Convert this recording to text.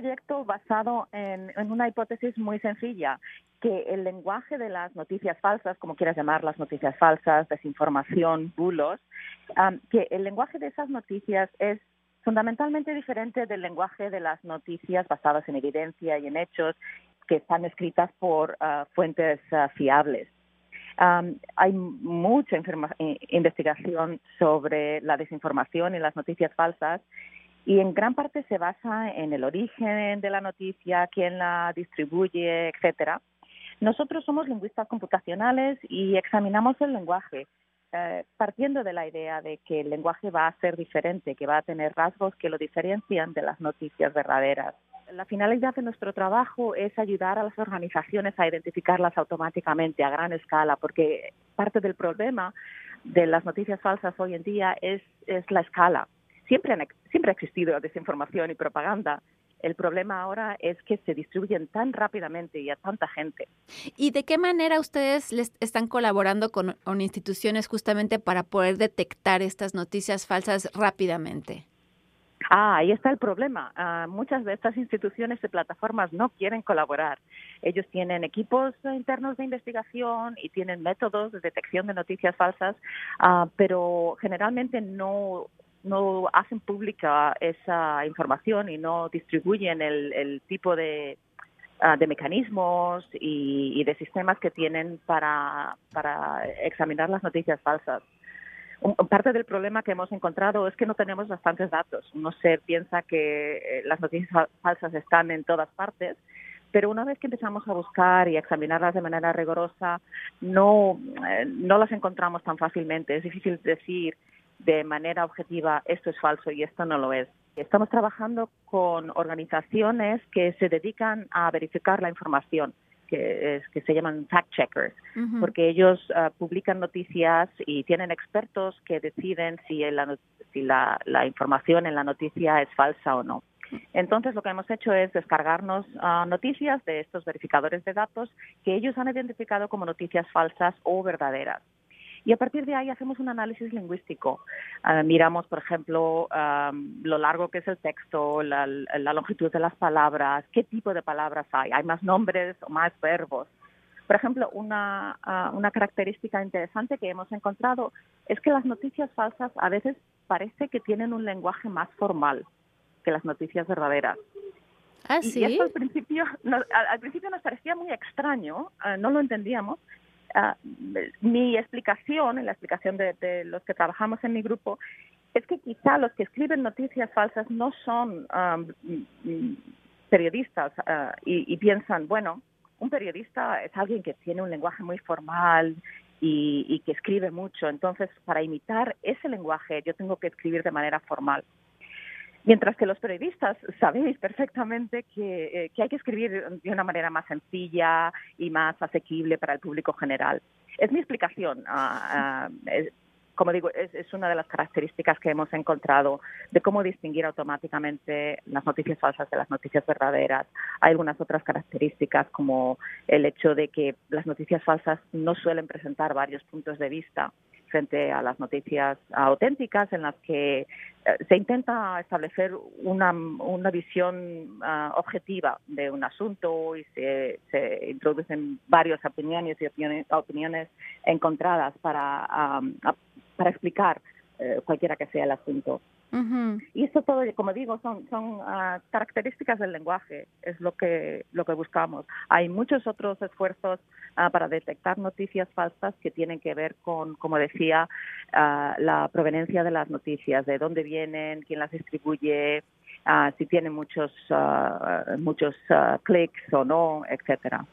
proyecto basado en, una hipótesis muy sencilla, que el lenguaje de las noticias falsas, como quieras llamar las noticias falsas, desinformación, bulos, que el lenguaje de esas noticias es fundamentalmente diferente del lenguaje de las noticias basadas en evidencia y en hechos que están escritas por ah, fuentes ah, fiables. hay mucha eh, investigación sobre la desinformación y las noticias falsas y en gran parte se basa en el origen de la noticia, quién la distribuye, etcétera. Nosotros somos lingüistas computacionales y examinamos el lenguaje eh, partiendo de la idea de que el lenguaje va a ser diferente, que va a tener rasgos que lo diferencian de las noticias verdaderas. La finalidad de nuestro trabajo es ayudar a las organizaciones a identificarlas automáticamente a gran escala, porque parte del problema de las noticias falsas hoy en día es, es la escala. Siempre, siempre ha existido desinformación y propaganda, el problema ahora es que se distribuyen tan rápidamente y a tanta gente. ¿Y de qué manera ustedes les están colaborando con, instituciones justamente para poder detectar estas noticias falsas rápidamente? Ah, ahí está el problema. Ah, muchas de estas instituciones y plataformas no quieren colaborar. Ellos tienen equipos internos de investigación y tienen métodos de detección de noticias falsas, ah, pero generalmente no no hacen pública esa información y no distribuyen el, tipo de, ah, de mecanismos y, de sistemas que tienen para, para examinar las noticias falsas. parte del problema que hemos encontrado es que no tenemos bastantes datos. Uno se piensa que eh, las noticias falsas están en todas partes, pero una vez que empezamos a buscar y a examinarlas de manera rigurosa, no, eh, no las encontramos tan fácilmente. Es difícil decir de manera objetiva esto es falso y esto no lo es. Estamos trabajando con organizaciones que se dedican a verificar la información, que, es, que se llaman fact checkers, porque ellos ah, publican noticias y tienen expertos que deciden si, la, si la, información en la noticia es falsa o no. Entonces, lo que hemos hecho es descargarnos ah, noticias de estos verificadores de datos que ellos han identificado como noticias falsas o verdaderas. Y a partir de ahí hacemos un análisis lingüístico. Ah, miramos, por ejemplo, lo largo que es el texto, la, longitud de las palabras, qué tipo de palabras hay. ¿Hay más nombres o más verbos? Por ejemplo, una, ah, una característica interesante que hemos encontrado es que las noticias falsas a veces parece que tienen un lenguaje más formal que las noticias verdaderas. ¿Ah, sí? y, al principio, al, principio nos parecía muy extraño, ah, no lo entendíamos, Mi explicación, en la explicación de, los que trabajamos en mi grupo, es que quizá los que escriben noticias falsas no son periodistas ah, y, piensan, bueno, un periodista es alguien que tiene un lenguaje muy formal y, y, que escribe mucho, entonces para imitar ese lenguaje yo tengo que escribir de manera formal. Mientras que los periodistas sabéis perfectamente eh, que, hay que escribir de una manera más sencilla y más asequible para el público general. Es mi explicación. Ah, como digo, es, una de las características que hemos encontrado de cómo distinguir automáticamente las noticias falsas de las noticias verdaderas. Hay algunas otras características como el hecho de que las noticias falsas no suelen presentar varios puntos de vista frente a las noticias auténticas en las que eh, se intenta establecer una, una visión ah, objetiva de un asunto y se, se, introducen varias opiniones y opiniones, encontradas para, para explicar eh, cualquiera que sea el asunto. Y esto todo, como digo, son, son ah, características del lenguaje, es lo que, lo que buscamos. Hay muchos otros esfuerzos ah, para detectar noticias falsas que tienen que ver con, como decía, ah, la proveniencia de las noticias, de dónde vienen, quién las distribuye, si tienen muchos, muchos clics o no, etcétera.